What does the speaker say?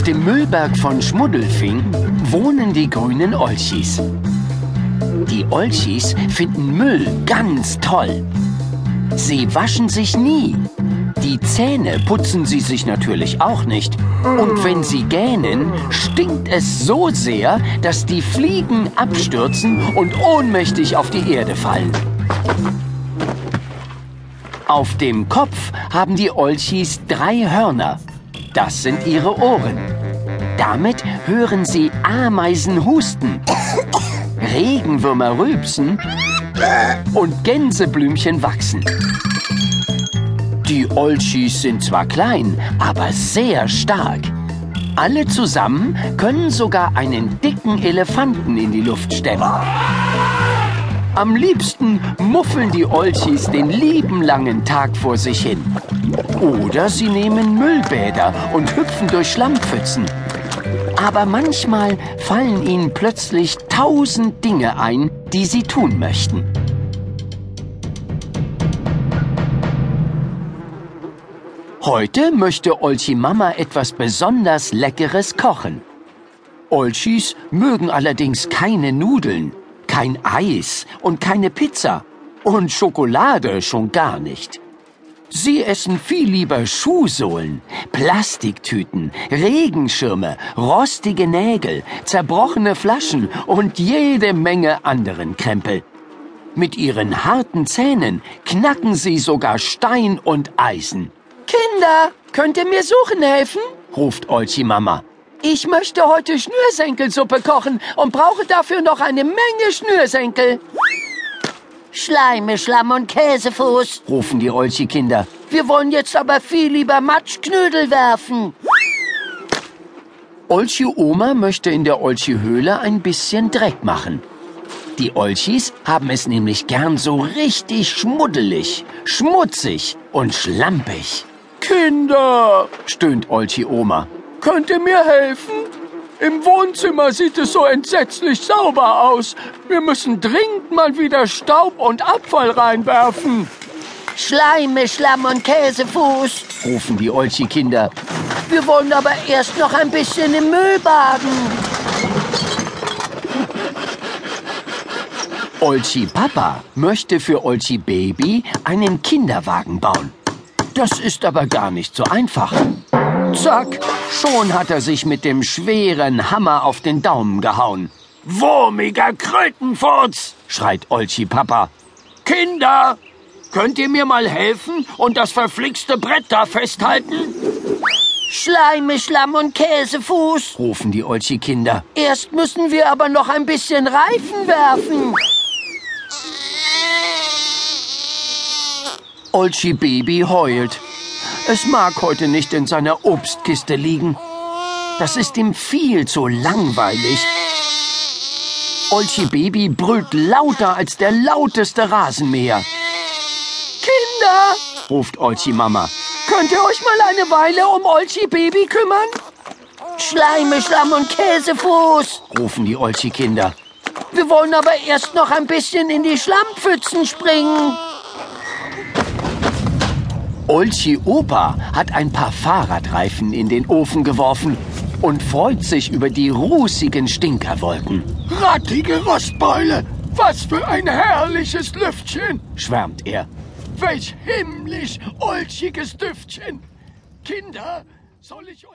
Auf dem Müllberg von Schmuddelfing wohnen die grünen Olchis. Die Olchis finden Müll ganz toll. Sie waschen sich nie. Die Zähne putzen sie sich natürlich auch nicht. Und wenn sie gähnen, stinkt es so sehr, dass die Fliegen abstürzen und ohnmächtig auf die Erde fallen. Auf dem Kopf haben die Olchis drei Hörner. Das sind ihre Ohren. Damit hören sie Ameisen husten, Regenwürmer rülpsen und Gänseblümchen wachsen. Die Olchis sind zwar klein, aber sehr stark. Alle zusammen können sogar einen dicken Elefanten in die Luft stemmen. Am liebsten muffeln die Olchis den lieben langen Tag vor sich hin. Oder sie nehmen Müllbäder und hüpfen durch Schlammpfützen. Aber manchmal fallen ihnen plötzlich tausend Dinge ein, die sie tun möchten. Heute möchte Olchi Mama etwas besonders Leckeres kochen. Olchis mögen allerdings keine Nudeln, kein Eis und keine Pizza und Schokolade schon gar nicht. Sie essen viel lieber Schuhsohlen, Plastiktüten, Regenschirme, rostige Nägel, zerbrochene Flaschen und jede Menge anderen Krempel. Mit ihren harten Zähnen knacken sie sogar Stein und Eisen. Kinder, könnt ihr mir suchen helfen? ruft Olchi Mama. Ich möchte heute Schnürsenkelsuppe kochen und brauche dafür noch eine Menge Schnürsenkel. Schleime, Schlamm und Käsefuß, rufen die Olchi-Kinder. Wir wollen jetzt aber viel lieber Matschknödel werfen. Olchi Oma möchte in der Olchi-Höhle ein bisschen Dreck machen. Die Olchis haben es nämlich gern so richtig schmuddelig, schmutzig und schlampig. Kinder, stöhnt Olchi Oma. Könnt ihr mir helfen? Im Wohnzimmer sieht es so entsetzlich sauber aus. Wir müssen dringend mal wieder Staub und Abfall reinwerfen. Schleime, Schlamm und Käsefuß, rufen die Olchi-Kinder. Wir wollen aber erst noch ein bisschen im Müll baden. Olchi Papa möchte für Olchi Baby einen Kinderwagen bauen. Das ist aber gar nicht so einfach. Zack, schon hat er sich mit dem schweren Hammer auf den Daumen gehauen. Wurmiger Krötenfurz, schreit Olchi Papa. Kinder, könnt ihr mir mal helfen und das verflixte Brett da festhalten? Schleime, Schlamm und Käsefuß, rufen die Olchi-Kinder. Erst müssen wir aber noch ein bisschen Reifen werfen. Olchi Baby heult. Es mag heute nicht in seiner Obstkiste liegen. Das ist ihm viel zu langweilig. Olchi Baby brüllt lauter als der lauteste Rasenmäher. Kinder, ruft Olchi Mama. Könnt ihr euch mal eine Weile um Olchi Baby kümmern? Schleime, Schlamm und Käsefuß, rufen die Olchi Kinder. Wir wollen aber erst noch ein bisschen in die Schlammpfützen springen. Olchi Opa hat ein paar Fahrradreifen in den Ofen geworfen und freut sich über die rußigen Stinkerwolken. Rattige Rostbeule! Was für ein herrliches Lüftchen! schwärmt er. Welch himmlisch olchiges Düftchen! Kinder, soll ich euch